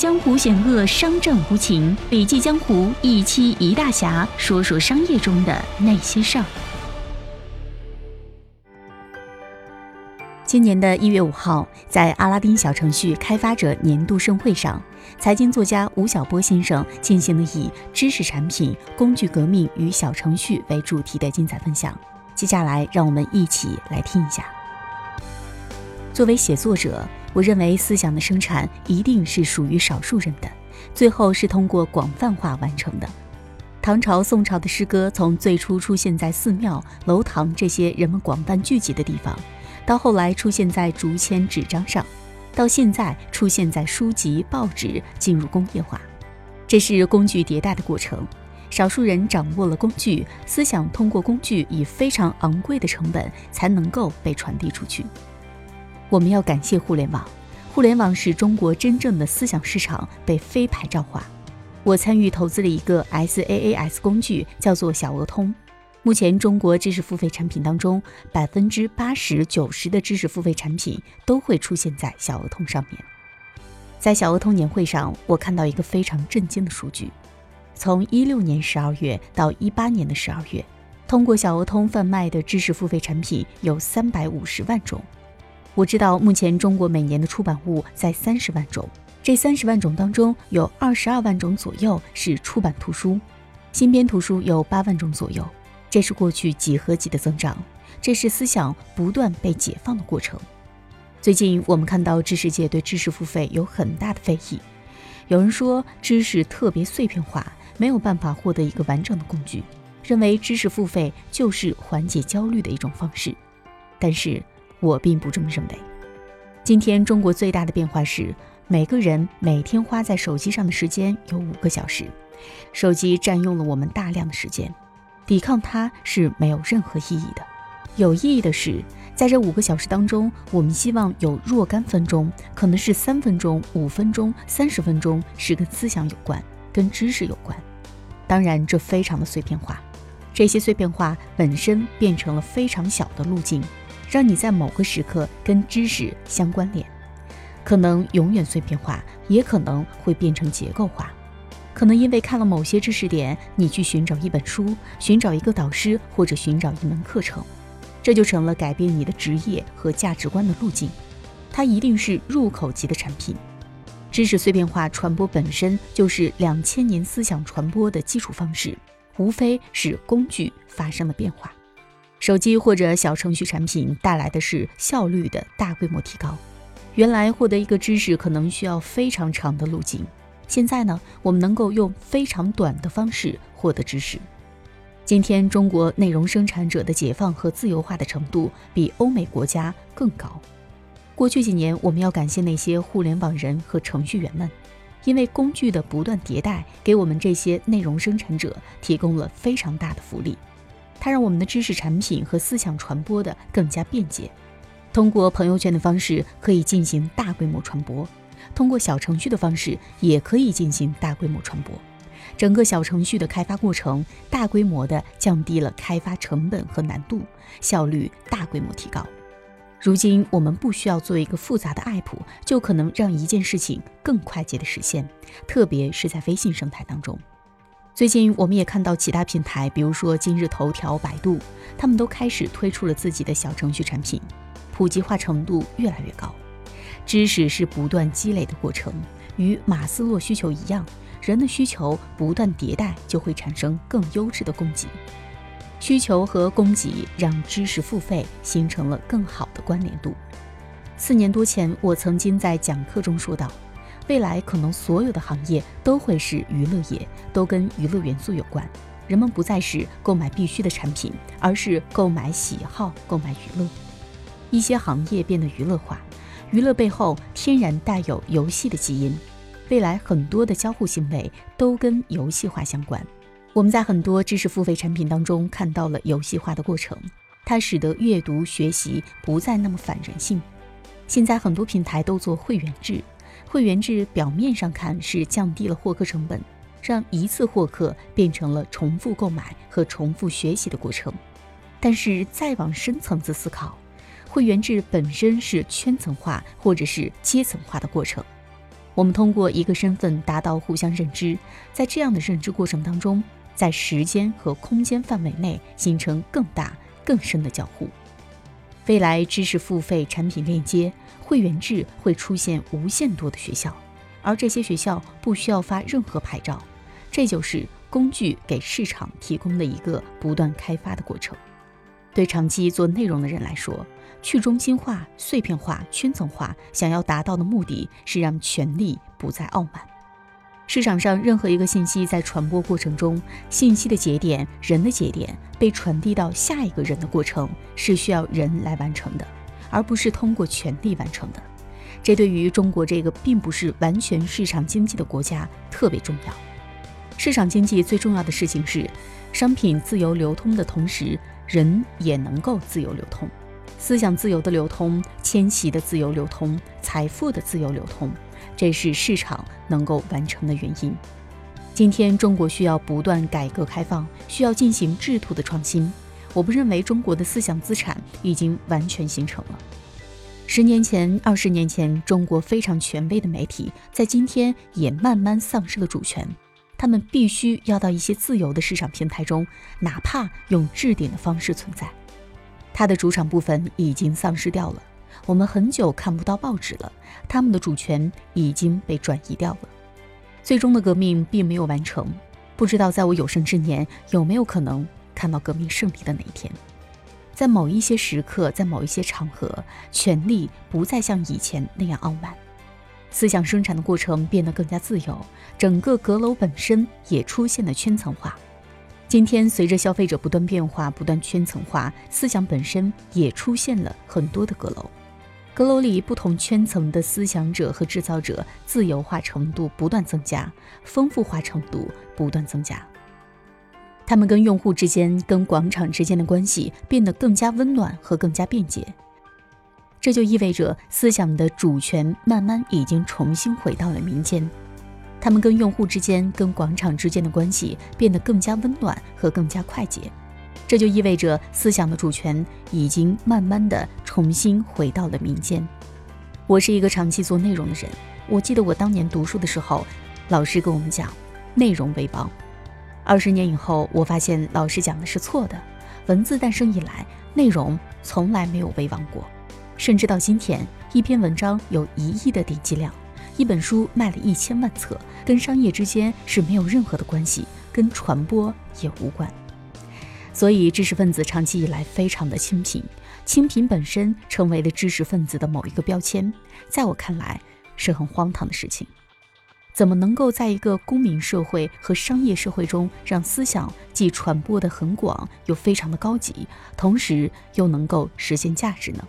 江湖险恶，商战无情。笔记江湖一期一大侠，说说商业中的那些事儿。今年的一月五号，在阿拉丁小程序开发者年度盛会上，财经作家吴晓波先生进行了以“知识产品、工具革命与小程序”为主题的精彩分享。接下来，让我们一起来听一下。作为写作者。我认为思想的生产一定是属于少数人的，最后是通过广泛化完成的。唐朝、宋朝的诗歌从最初出现在寺庙、楼堂这些人们广泛聚集的地方，到后来出现在竹签、纸张上，到现在出现在书籍、报纸，进入工业化，这是工具迭代的过程。少数人掌握了工具，思想通过工具以非常昂贵的成本才能够被传递出去。我们要感谢互联网，互联网使中国真正的思想市场被非牌照化。我参与投资了一个 SaaS 工具，叫做小鹅通。目前，中国知识付费产品当中，百分之八十九十的知识付费产品都会出现在小鹅通上面。在小鹅通年会上，我看到一个非常震惊的数据：从一六年十二月到一八年的十二月，通过小鹅通贩卖的知识付费产品有三百五十万种。我知道，目前中国每年的出版物在三十万种，这三十万种当中有二十二万种左右是出版图书，新编图书有八万种左右，这是过去几何级的增长，这是思想不断被解放的过程。最近我们看到知识界对知识付费有很大的非议，有人说知识特别碎片化，没有办法获得一个完整的工具，认为知识付费就是缓解焦虑的一种方式，但是。我并不这么认为。今天中国最大的变化是，每个人每天花在手机上的时间有五个小时，手机占用了我们大量的时间，抵抗它是没有任何意义的。有意义的是，在这五个小时当中，我们希望有若干分钟，可能是三分钟、五分钟、三十分钟，是跟思想有关，跟知识有关。当然，这非常的碎片化，这些碎片化本身变成了非常小的路径。让你在某个时刻跟知识相关联，可能永远碎片化，也可能会变成结构化。可能因为看了某些知识点，你去寻找一本书，寻找一个导师，或者寻找一门课程，这就成了改变你的职业和价值观的路径。它一定是入口级的产品。知识碎片化传播本身就是两千年思想传播的基础方式，无非是工具发生了变化。手机或者小程序产品带来的是效率的大规模提高。原来获得一个知识可能需要非常长的路径，现在呢，我们能够用非常短的方式获得知识。今天中国内容生产者的解放和自由化的程度比欧美国家更高。过去几年，我们要感谢那些互联网人和程序员们，因为工具的不断迭代，给我们这些内容生产者提供了非常大的福利。它让我们的知识产品和思想传播的更加便捷。通过朋友圈的方式可以进行大规模传播，通过小程序的方式也可以进行大规模传播。整个小程序的开发过程大规模的降低了开发成本和难度，效率大规模提高。如今我们不需要做一个复杂的 app，就可能让一件事情更快捷的实现，特别是在微信生态当中。最近，我们也看到其他平台，比如说今日头条、百度，他们都开始推出了自己的小程序产品，普及化程度越来越高。知识是不断积累的过程，与马斯洛需求一样，人的需求不断迭代，就会产生更优质的供给。需求和供给让知识付费形成了更好的关联度。四年多前，我曾经在讲课中说到。未来可能所有的行业都会是娱乐业，都跟娱乐元素有关。人们不再是购买必须的产品，而是购买喜好、购买娱乐。一些行业变得娱乐化，娱乐背后天然带有游戏的基因。未来很多的交互行为都跟游戏化相关。我们在很多知识付费产品当中看到了游戏化的过程，它使得阅读学习不再那么反人性。现在很多平台都做会员制。会员制表面上看是降低了获客成本，让一次获客变成了重复购买和重复学习的过程。但是再往深层次思考，会员制本身是圈层化或者是阶层化的过程。我们通过一个身份达到互相认知，在这样的认知过程当中，在时间和空间范围内形成更大更深的交互。未来知识付费、产品链接、会员制会出现无限多的学校，而这些学校不需要发任何牌照，这就是工具给市场提供的一个不断开发的过程。对长期做内容的人来说，去中心化、碎片化、圈层化，想要达到的目的是让权力不再傲慢。市场上任何一个信息在传播过程中，信息的节点、人的节点被传递到下一个人的过程，是需要人来完成的，而不是通过权力完成的。这对于中国这个并不是完全市场经济的国家特别重要。市场经济最重要的事情是，商品自由流通的同时，人也能够自由流通，思想自由的流通，迁徙的自由流通，财富的自由流通。这是市场能够完成的原因。今天中国需要不断改革开放，需要进行制度的创新。我不认为中国的思想资产已经完全形成了。十年前、二十年前，中国非常权威的媒体，在今天也慢慢丧失了主权。他们必须要到一些自由的市场平台中，哪怕用置顶的方式存在。它的主场部分已经丧失掉了。我们很久看不到报纸了，他们的主权已经被转移掉了。最终的革命并没有完成，不知道在我有生之年有没有可能看到革命胜利的那一天。在某一些时刻，在某一些场合，权力不再像以前那样傲慢，思想生产的过程变得更加自由，整个阁楼本身也出现了圈层化。今天，随着消费者不断变化、不断圈层化，思想本身也出现了很多的阁楼。阁楼里不同圈层的思想者和制造者，自由化程度不断增加，丰富化程度不断增加。他们跟用户之间、跟广场之间的关系变得更加温暖和更加便捷。这就意味着思想的主权慢慢已经重新回到了民间。他们跟用户之间、跟广场之间的关系变得更加温暖和更加快捷。这就意味着思想的主权已经慢慢的重新回到了民间。我是一个长期做内容的人，我记得我当年读书的时候，老师跟我们讲，内容为王。二十年以后，我发现老师讲的是错的。文字诞生以来，内容从来没有为王过，甚至到今天，一篇文章有一亿的点击量，一本书卖了一千万册，跟商业之间是没有任何的关系，跟传播也无关。所以，知识分子长期以来非常的清贫，清贫本身成为了知识分子的某一个标签，在我看来是很荒唐的事情。怎么能够在一个公民社会和商业社会中，让思想既传播的很广，又非常的高级，同时又能够实现价值呢？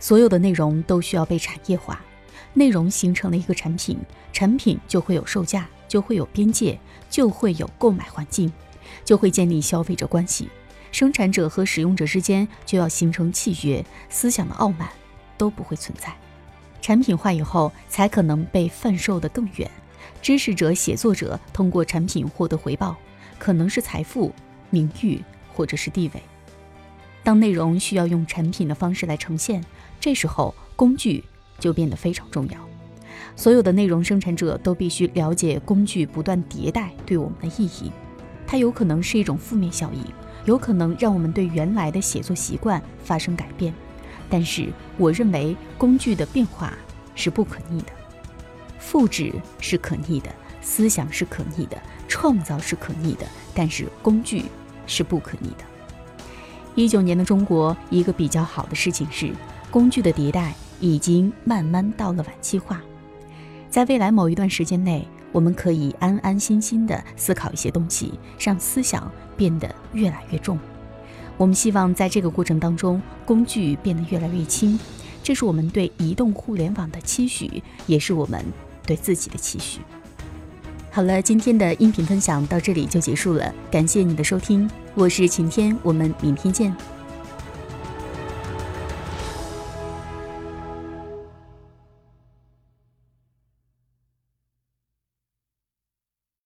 所有的内容都需要被产业化，内容形成了一个产品，产品就会有售价，就会有边界，就会有购买环境。就会建立消费者关系，生产者和使用者之间就要形成契约，思想的傲慢都不会存在。产品化以后，才可能被贩售的更远。知识者、写作者通过产品获得回报，可能是财富、名誉或者是地位。当内容需要用产品的方式来呈现，这时候工具就变得非常重要。所有的内容生产者都必须了解工具不断迭代对我们的意义。它有可能是一种负面效应，有可能让我们对原来的写作习惯发生改变。但是，我认为工具的变化是不可逆的，复制是可逆的，思想是可逆的，创造是可逆的，但是工具是不可逆的。一九年的中国，一个比较好的事情是，工具的迭代已经慢慢到了晚期化，在未来某一段时间内。我们可以安安心心地思考一些东西，让思想变得越来越重。我们希望在这个过程当中，工具变得越来越轻。这是我们对移动互联网的期许，也是我们对自己的期许。好了，今天的音频分享到这里就结束了，感谢你的收听，我是晴天，我们明天见。